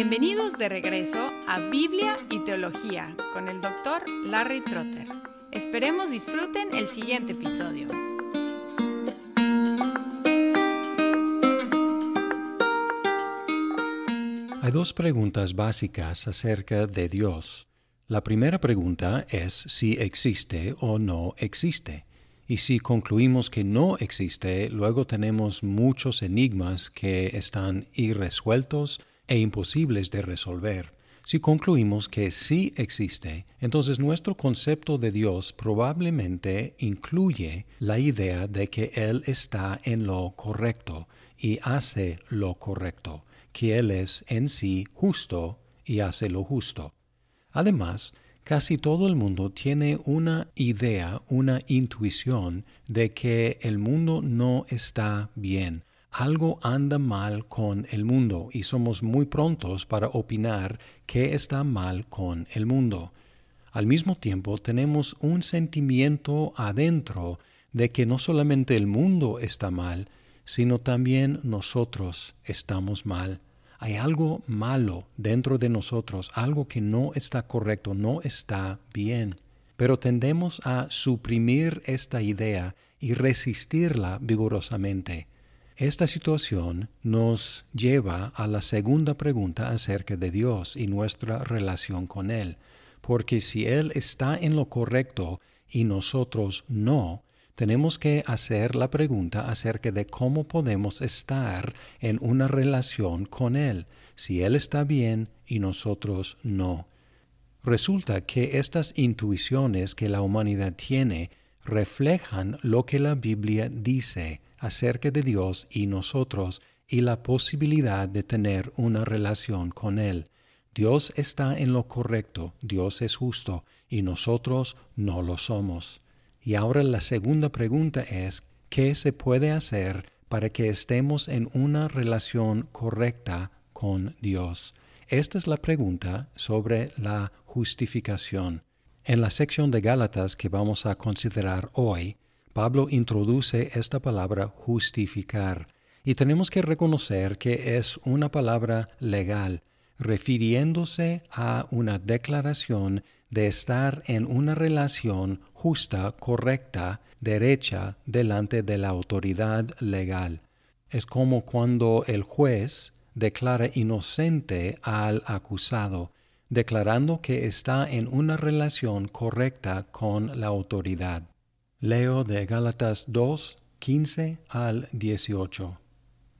Bienvenidos de regreso a Biblia y Teología con el doctor Larry Trotter. Esperemos disfruten el siguiente episodio. Hay dos preguntas básicas acerca de Dios. La primera pregunta es si existe o no existe. Y si concluimos que no existe, luego tenemos muchos enigmas que están irresueltos e imposibles de resolver. Si concluimos que sí existe, entonces nuestro concepto de Dios probablemente incluye la idea de que Él está en lo correcto y hace lo correcto, que Él es en sí justo y hace lo justo. Además, casi todo el mundo tiene una idea, una intuición de que el mundo no está bien, algo anda mal con el mundo y somos muy prontos para opinar qué está mal con el mundo. Al mismo tiempo tenemos un sentimiento adentro de que no solamente el mundo está mal, sino también nosotros estamos mal. Hay algo malo dentro de nosotros, algo que no está correcto, no está bien. Pero tendemos a suprimir esta idea y resistirla vigorosamente. Esta situación nos lleva a la segunda pregunta acerca de Dios y nuestra relación con Él, porque si Él está en lo correcto y nosotros no, tenemos que hacer la pregunta acerca de cómo podemos estar en una relación con Él, si Él está bien y nosotros no. Resulta que estas intuiciones que la humanidad tiene reflejan lo que la Biblia dice acerca de Dios y nosotros y la posibilidad de tener una relación con Él. Dios está en lo correcto, Dios es justo y nosotros no lo somos. Y ahora la segunda pregunta es, ¿qué se puede hacer para que estemos en una relación correcta con Dios? Esta es la pregunta sobre la justificación. En la sección de Gálatas que vamos a considerar hoy, Pablo introduce esta palabra justificar y tenemos que reconocer que es una palabra legal, refiriéndose a una declaración de estar en una relación justa, correcta, derecha delante de la autoridad legal. Es como cuando el juez declara inocente al acusado, declarando que está en una relación correcta con la autoridad. Leo de Gálatas 2, 15 al 18.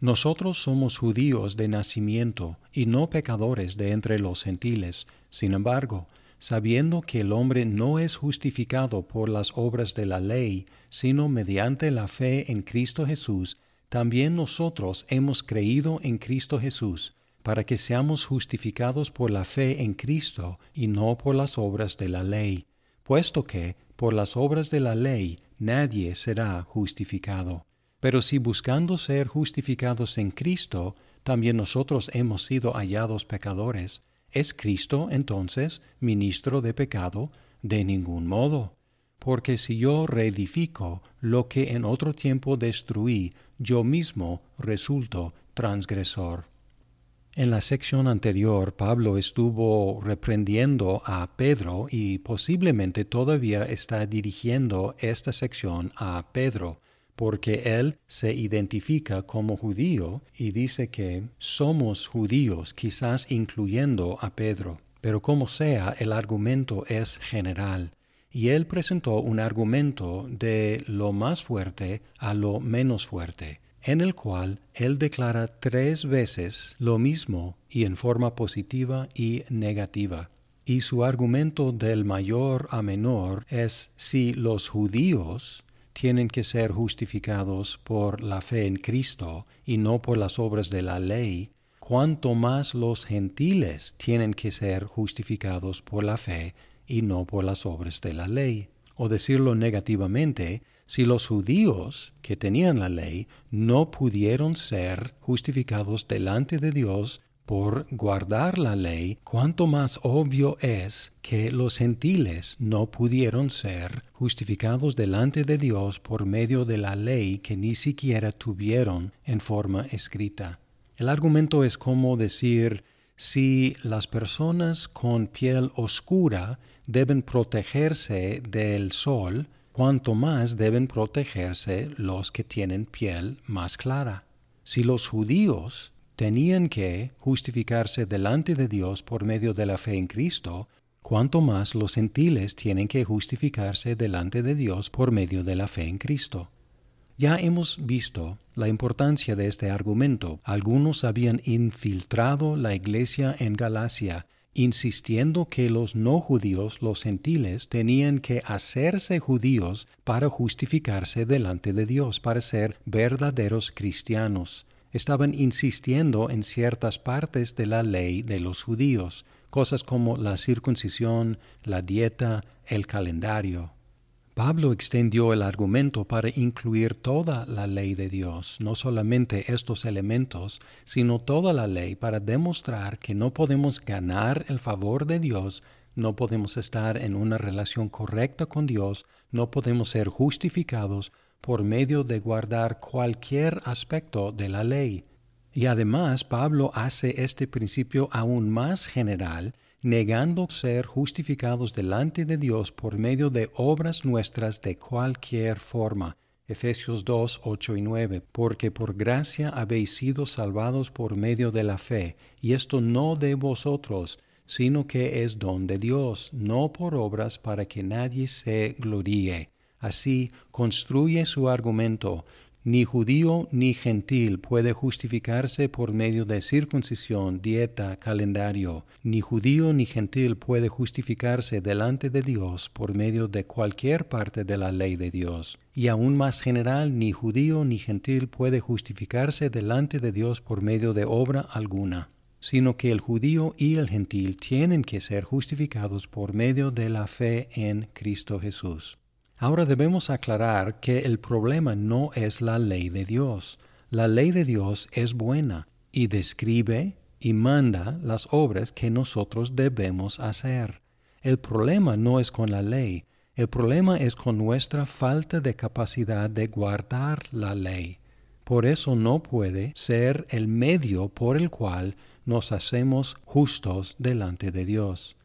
Nosotros somos judíos de nacimiento y no pecadores de entre los gentiles. Sin embargo, sabiendo que el hombre no es justificado por las obras de la ley, sino mediante la fe en Cristo Jesús, también nosotros hemos creído en Cristo Jesús, para que seamos justificados por la fe en Cristo y no por las obras de la ley, puesto que por las obras de la ley nadie será justificado. Pero si buscando ser justificados en Cristo, también nosotros hemos sido hallados pecadores, ¿es Cristo entonces ministro de pecado? De ningún modo. Porque si yo reedifico lo que en otro tiempo destruí, yo mismo resulto transgresor. En la sección anterior, Pablo estuvo reprendiendo a Pedro y posiblemente todavía está dirigiendo esta sección a Pedro, porque él se identifica como judío y dice que somos judíos, quizás incluyendo a Pedro. Pero como sea, el argumento es general. Y él presentó un argumento de lo más fuerte a lo menos fuerte en el cual él declara tres veces lo mismo y en forma positiva y negativa. Y su argumento del mayor a menor es si los judíos tienen que ser justificados por la fe en Cristo y no por las obras de la ley, cuanto más los gentiles tienen que ser justificados por la fe y no por las obras de la ley. O decirlo negativamente, si los judíos que tenían la ley no pudieron ser justificados delante de Dios por guardar la ley, cuánto más obvio es que los gentiles no pudieron ser justificados delante de Dios por medio de la ley que ni siquiera tuvieron en forma escrita. El argumento es como decir, Si las personas con piel oscura deben protegerse del sol, cuanto más deben protegerse los que tienen piel más clara. Si los judíos tenían que justificarse delante de Dios por medio de la fe en Cristo, cuanto más los gentiles tienen que justificarse delante de Dios por medio de la fe en Cristo. Ya hemos visto la importancia de este argumento. Algunos habían infiltrado la iglesia en Galacia, insistiendo que los no judíos, los gentiles, tenían que hacerse judíos para justificarse delante de Dios, para ser verdaderos cristianos. Estaban insistiendo en ciertas partes de la ley de los judíos, cosas como la circuncisión, la dieta, el calendario. Pablo extendió el argumento para incluir toda la ley de Dios, no solamente estos elementos, sino toda la ley para demostrar que no podemos ganar el favor de Dios, no podemos estar en una relación correcta con Dios, no podemos ser justificados por medio de guardar cualquier aspecto de la ley. Y además Pablo hace este principio aún más general negando ser justificados delante de Dios por medio de obras nuestras de cualquier forma. Efesios 2, 8 y 9, porque por gracia habéis sido salvados por medio de la fe, y esto no de vosotros, sino que es don de Dios, no por obras para que nadie se gloríe. Así construye su argumento, ni judío ni gentil puede justificarse por medio de circuncisión, dieta, calendario. Ni judío ni gentil puede justificarse delante de Dios por medio de cualquier parte de la ley de Dios. Y aún más general, ni judío ni gentil puede justificarse delante de Dios por medio de obra alguna sino que el judío y el gentil tienen que ser justificados por medio de la fe en Cristo Jesús. Ahora debemos aclarar que el problema no es la ley de Dios. La ley de Dios es buena y describe y manda las obras que nosotros debemos hacer. El problema no es con la ley, el problema es con nuestra falta de capacidad de guardar la ley. Por eso no puede ser el medio por el cual nos hacemos justos delante de Dios.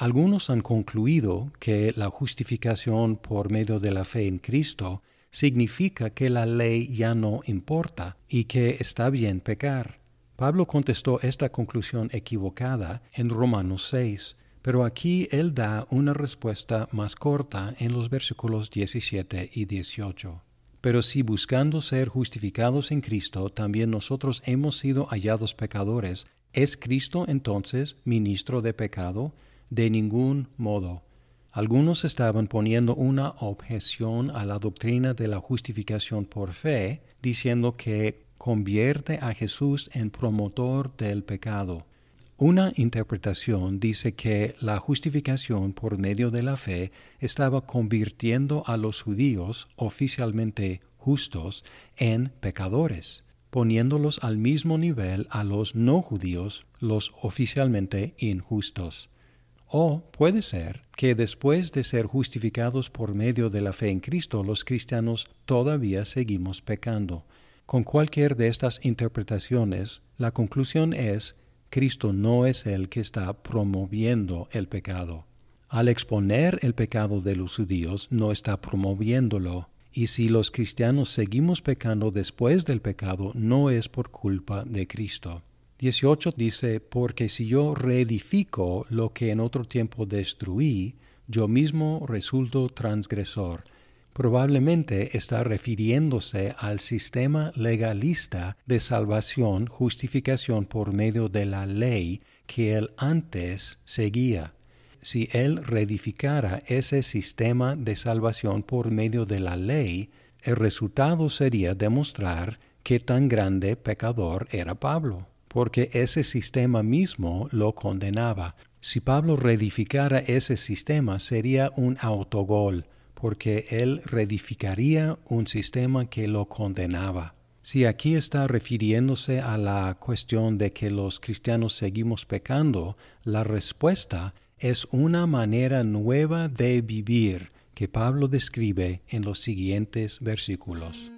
Algunos han concluido que la justificación por medio de la fe en Cristo significa que la ley ya no importa y que está bien pecar. Pablo contestó esta conclusión equivocada en Romanos 6, pero aquí él da una respuesta más corta en los versículos 17 y 18. Pero si buscando ser justificados en Cristo también nosotros hemos sido hallados pecadores, ¿es Cristo entonces ministro de pecado? De ningún modo. Algunos estaban poniendo una objeción a la doctrina de la justificación por fe, diciendo que convierte a Jesús en promotor del pecado. Una interpretación dice que la justificación por medio de la fe estaba convirtiendo a los judíos oficialmente justos en pecadores, poniéndolos al mismo nivel a los no judíos, los oficialmente injustos. O puede ser que después de ser justificados por medio de la fe en Cristo, los cristianos todavía seguimos pecando. Con cualquier de estas interpretaciones, la conclusión es, Cristo no es el que está promoviendo el pecado. Al exponer el pecado de los judíos, no está promoviéndolo. Y si los cristianos seguimos pecando después del pecado, no es por culpa de Cristo. 18 dice, porque si yo reedifico lo que en otro tiempo destruí, yo mismo resulto transgresor. Probablemente está refiriéndose al sistema legalista de salvación, justificación por medio de la ley que él antes seguía. Si él reedificara ese sistema de salvación por medio de la ley, el resultado sería demostrar qué tan grande pecador era Pablo porque ese sistema mismo lo condenaba. Si Pablo reedificara ese sistema sería un autogol, porque él reedificaría un sistema que lo condenaba. Si aquí está refiriéndose a la cuestión de que los cristianos seguimos pecando, la respuesta es una manera nueva de vivir que Pablo describe en los siguientes versículos.